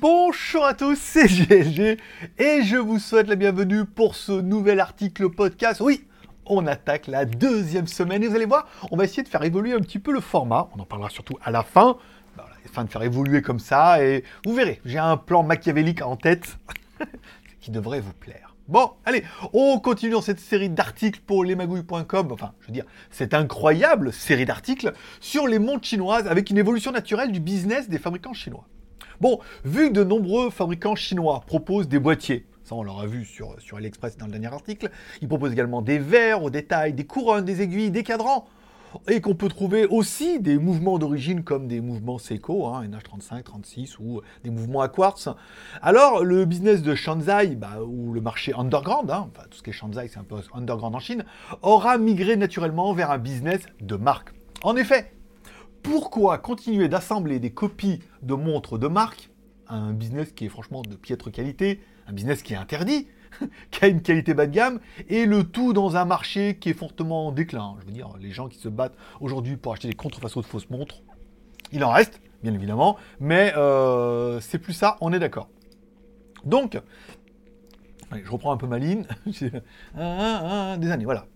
Bonjour à tous, c'est GLG et je vous souhaite la bienvenue pour ce nouvel article podcast. Oui, on attaque la deuxième semaine et vous allez voir, on va essayer de faire évoluer un petit peu le format. On en parlera surtout à la fin. Voilà, afin de faire évoluer comme ça et vous verrez, j'ai un plan machiavélique en tête qui devrait vous plaire. Bon, allez, on continue dans cette série d'articles pour lesmagouilles.com, enfin, je veux dire, cette incroyable série d'articles sur les montres chinoises avec une évolution naturelle du business des fabricants chinois. Bon, vu que de nombreux fabricants chinois proposent des boîtiers, ça on l'aura vu sur, sur AliExpress dans le dernier article, ils proposent également des verres au détail, des couronnes, des aiguilles, des cadrans, et qu'on peut trouver aussi des mouvements d'origine comme des mouvements Seiko, hein, NH35, 36 ou des mouvements à quartz. Alors le business de Shanzai, bah, ou le marché underground, hein, enfin, tout ce qui est Shanzai c'est un peu underground en Chine, aura migré naturellement vers un business de marque. En effet, pourquoi continuer d'assembler des copies de montres de marque, un business qui est franchement de piètre qualité, un business qui est interdit, qui a une qualité bas de gamme, et le tout dans un marché qui est fortement en déclin. Je veux dire, les gens qui se battent aujourd'hui pour acheter des contrefaçons de fausses montres, il en reste, bien évidemment, mais euh, c'est plus ça, on est d'accord. Donc, je reprends un peu ma ligne, des années, voilà.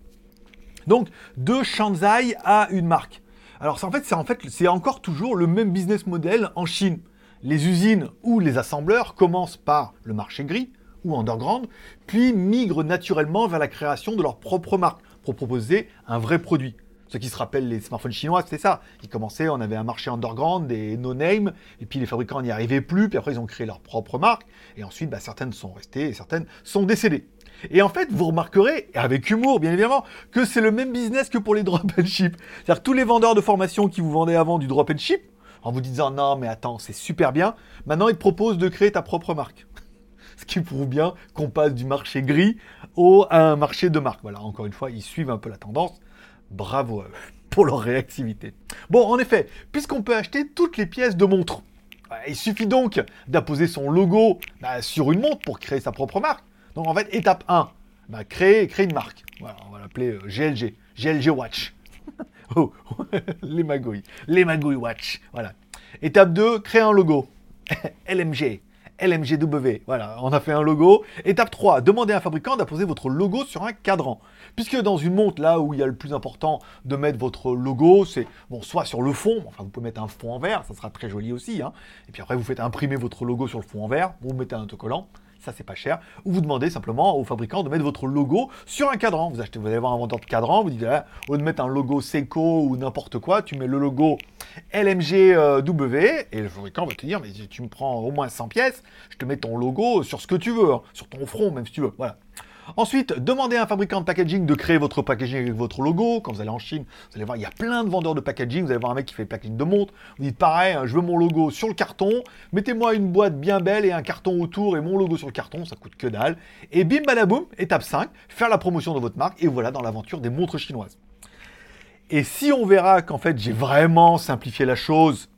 Donc, de Shanzai à une marque. Alors, en fait, c'est en fait, encore toujours le même business model en Chine. Les usines ou les assembleurs commencent par le marché gris, ou underground, puis migrent naturellement vers la création de leur propre marque pour proposer un vrai produit. Ce qui se rappelle les smartphones chinois, c'est ça. Ils commençaient, on avait un marché underground, des no-name, et puis les fabricants n'y arrivaient plus, puis après ils ont créé leur propre marque, et ensuite bah, certaines sont restées et certaines sont décédées. Et en fait, vous remarquerez, avec humour bien évidemment, que c'est le même business que pour les drop and ship. C'est-à-dire tous les vendeurs de formation qui vous vendaient avant du drop and ship, en vous disant non mais attends, c'est super bien, maintenant ils te proposent de créer ta propre marque. Ce qui prouve bien qu'on passe du marché gris au, à un marché de marque. Voilà, encore une fois, ils suivent un peu la tendance. Bravo à eux pour leur réactivité. Bon, en effet, puisqu'on peut acheter toutes les pièces de montre, il suffit donc d'apposer son logo bah, sur une montre pour créer sa propre marque. Donc en fait, étape 1, bah, créer, créer une marque. Voilà, on va l'appeler GLG, euh, GLG Watch. oh, les magouilles, les magouilles Watch. Voilà. Étape 2, créer un logo. LMG, LMGW. Voilà, on a fait un logo. Étape 3, demandez à un fabricant d'apposer votre logo sur un cadran. Puisque dans une montre, là où il y a le plus important de mettre votre logo, c'est bon, soit sur le fond, enfin vous pouvez mettre un fond en verre, ça sera très joli aussi. Hein. Et puis après, vous faites imprimer votre logo sur le fond en verre, vous mettez un autocollant ça c'est pas cher, ou vous demandez simplement au fabricant de mettre votre logo sur un cadran. Vous achetez, vous allez voir un vendeur de cadran, vous dites, ah, au de mettre un logo Seiko ou n'importe quoi, tu mets le logo LMGW, et le fabricant va te dire, mais tu me prends au moins 100 pièces, je te mets ton logo sur ce que tu veux, hein, sur ton front même si tu veux, voilà. Ensuite, demandez à un fabricant de packaging de créer votre packaging avec votre logo. Quand vous allez en Chine, vous allez voir, il y a plein de vendeurs de packaging. Vous allez voir un mec qui fait le packaging de montre. Vous dites pareil, hein, je veux mon logo sur le carton. Mettez-moi une boîte bien belle et un carton autour et mon logo sur le carton. Ça coûte que dalle. Et bim badaboum, étape 5, faire la promotion de votre marque. Et voilà dans l'aventure des montres chinoises. Et si on verra qu'en fait j'ai vraiment simplifié la chose,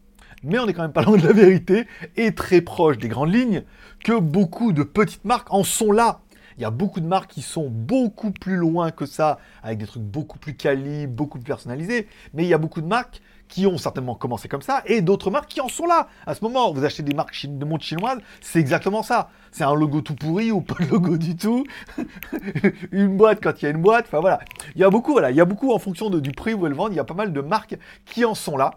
mais on est quand même pas loin de la vérité et très proche des grandes lignes, que beaucoup de petites marques en sont là. Il y a beaucoup de marques qui sont beaucoup plus loin que ça, avec des trucs beaucoup plus quali, beaucoup plus personnalisés. Mais il y a beaucoup de marques qui ont certainement commencé comme ça, et d'autres marques qui en sont là. À ce moment, vous achetez des marques de montres chinoises, c'est exactement ça. C'est un logo tout pourri ou pas de logo du tout. une boîte quand il y a une boîte. Enfin voilà. Il y a beaucoup, voilà, il y a beaucoup en fonction du prix où elles vendent. Il y a pas mal de marques qui en sont là.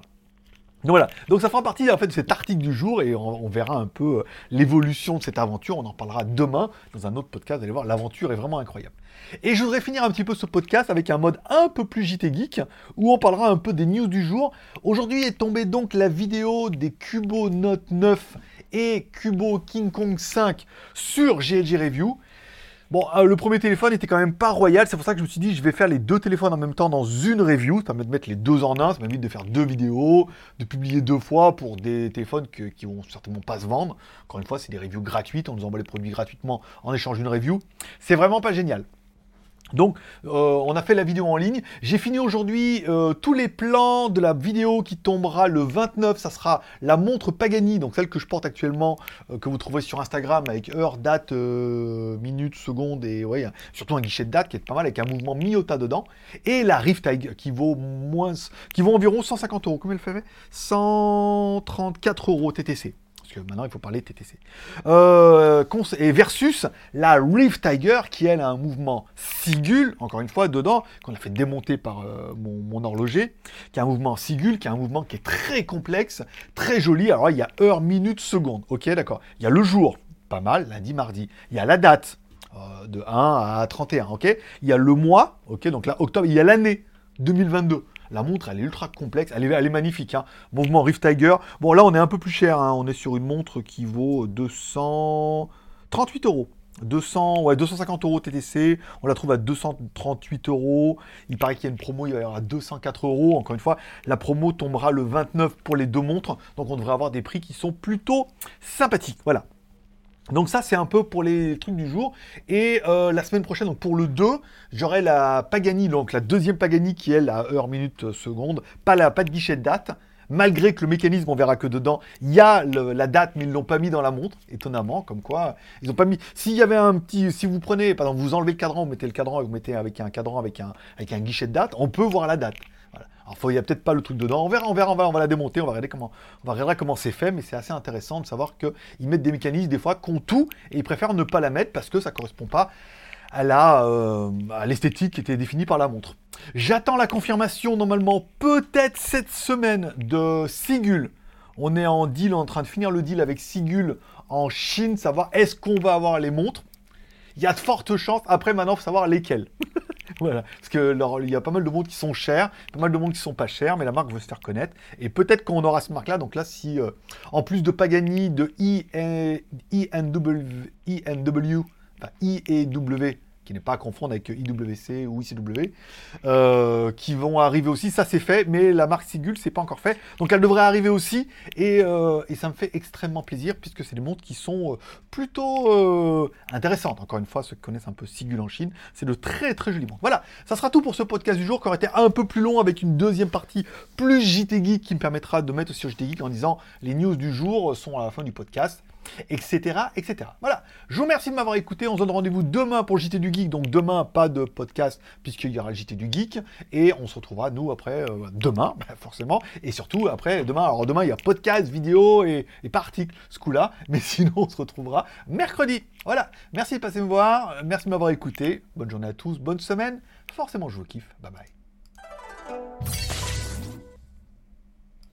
Donc voilà, donc ça fera partie en fait de cet article du jour et on, verra un peu euh, l'évolution de cette aventure. On en parlera demain dans un autre podcast. Vous allez voir, l'aventure est vraiment incroyable. Et je voudrais finir un petit peu ce podcast avec un mode un peu plus JT Geek où on parlera un peu des news du jour. Aujourd'hui est tombée donc la vidéo des Cubo Note 9 et Cubo King Kong 5 sur GLG Review. Bon, euh, le premier téléphone était quand même pas royal, c'est pour ça que je me suis dit je vais faire les deux téléphones en même temps dans une review, ça permet de mettre les deux en un, ça m'invite de faire deux vidéos, de publier deux fois pour des téléphones qui vont certainement pas se vendre. Encore une fois, c'est des reviews gratuites, on nous envoie les produits gratuitement en échange d'une review. C'est vraiment pas génial. Donc, euh, on a fait la vidéo en ligne. J'ai fini aujourd'hui euh, tous les plans de la vidéo qui tombera le 29. Ça sera la montre Pagani, donc celle que je porte actuellement, euh, que vous trouverez sur Instagram avec heure, date, minute, seconde et ouais, surtout un guichet de date qui est pas mal avec un mouvement Miota dedans. Et la Rift qui vaut moins, qui vaut environ 150 euros. Combien elle fait? 134 euros TTC maintenant il faut parler TTC. Euh, et versus la Reef Tiger qui elle a un mouvement Sigul, encore une fois dedans, qu'on a fait démonter par euh, mon, horloger, qui a un mouvement Sigul, qui a un mouvement qui est très complexe, très joli. Alors il y a heure, minute, seconde. Ok, d'accord. Il y a le jour, pas mal, lundi, mardi. Il y a la date, euh, de 1 à 31, ok Il y a le mois, ok, donc là, octobre, il y a l'année 2022. La montre, elle est ultra complexe, elle est, magnifique. Hein. Mouvement Rift Tiger. Bon, là, on est un peu plus cher. Hein. On est sur une montre qui vaut 238 euros. 200, ouais, 250 euros TTC, on la trouve à 238 euros. Il paraît qu'il y a une promo, il va y avoir à 204 euros. Encore une fois, la promo tombera le 29 pour les deux montres, donc on devrait avoir des prix qui sont plutôt sympathiques. Voilà. Donc ça, c'est un peu pour les trucs du jour. Et euh, la semaine prochaine, pour le 2, j'aurai la Pagani, donc la deuxième Pagani qui est la heure, minute, euh, seconde. Pas, la, pas de guichet de date. Malgré que le mécanisme, on verra que dedans, il y a la date, mais ils ne l'ont pas mis dans la montre, étonnamment, comme quoi, ils n'ont pas mis... S'il y avait un petit... Si vous prenez, par exemple, vous enlevez le cadran, vous mettez le cadran et vous mettez avec un cadran avec un, avec un guichet de date, on peut voir la date. Alors, il n'y a peut-être pas le truc dedans. On verra, on verra, on va, la démonter, on va regarder comment, on va regarder comment c'est fait, mais c'est assez intéressant de savoir qu'ils mettent des mécanismes des fois ont tout et ils préfèrent ne pas la mettre parce que ça correspond pas à la, euh, à l'esthétique qui était définie par la montre. J'attends la confirmation normalement peut-être cette semaine de Sigul. On est en deal, en train de finir le deal avec Sigul en Chine, savoir est-ce qu'on va avoir les montres. Il y a de fortes chances. Après, maintenant, il faut savoir lesquelles. voilà. Parce que il y a pas mal de montres qui sont chères, pas mal de montres qui sont pas chères, mais la marque veut se faire connaître. Et peut-être qu'on aura cette marque-là. Donc là, si euh, en plus de Pagani, de INW, INW, enfin IEW, qui n'est pas à confondre avec IWC ou ICW, euh, qui vont arriver aussi. Ça, c'est fait, mais la marque Sigul, c'est pas encore fait. Donc, elle devrait arriver aussi, et, euh, ça me fait extrêmement plaisir, puisque c'est des montres qui sont euh, plutôt intéressantes. Encore une fois, ceux qui connaissent un peu Sigul en Chine, c'est de très très jolis montres. Voilà, ça sera tout pour ce podcast du jour, qui aurait été un peu plus long, avec une deuxième partie plus JT Geek, qui me permettra de mettre sur JT Geek en disant les news du jour sont à la fin du podcast etc., etc. Voilà. Je vous remercie de m'avoir écouté. On se donne rendez-vous demain pour le JT du Geek. Donc demain, pas de podcast puisqu'il y aura le JT du Geek. Et on se retrouvera, nous, après, euh, demain, forcément. Et surtout, après, demain, alors demain, il y a podcast, vidéo et, et ce coup-là. Mais sinon, on se retrouvera mercredi. Voilà. Merci de passer me voir. Merci de m'avoir écouté. Bonne journée à tous. Bonne semaine. Forcément, je vous kiffe. Bye bye.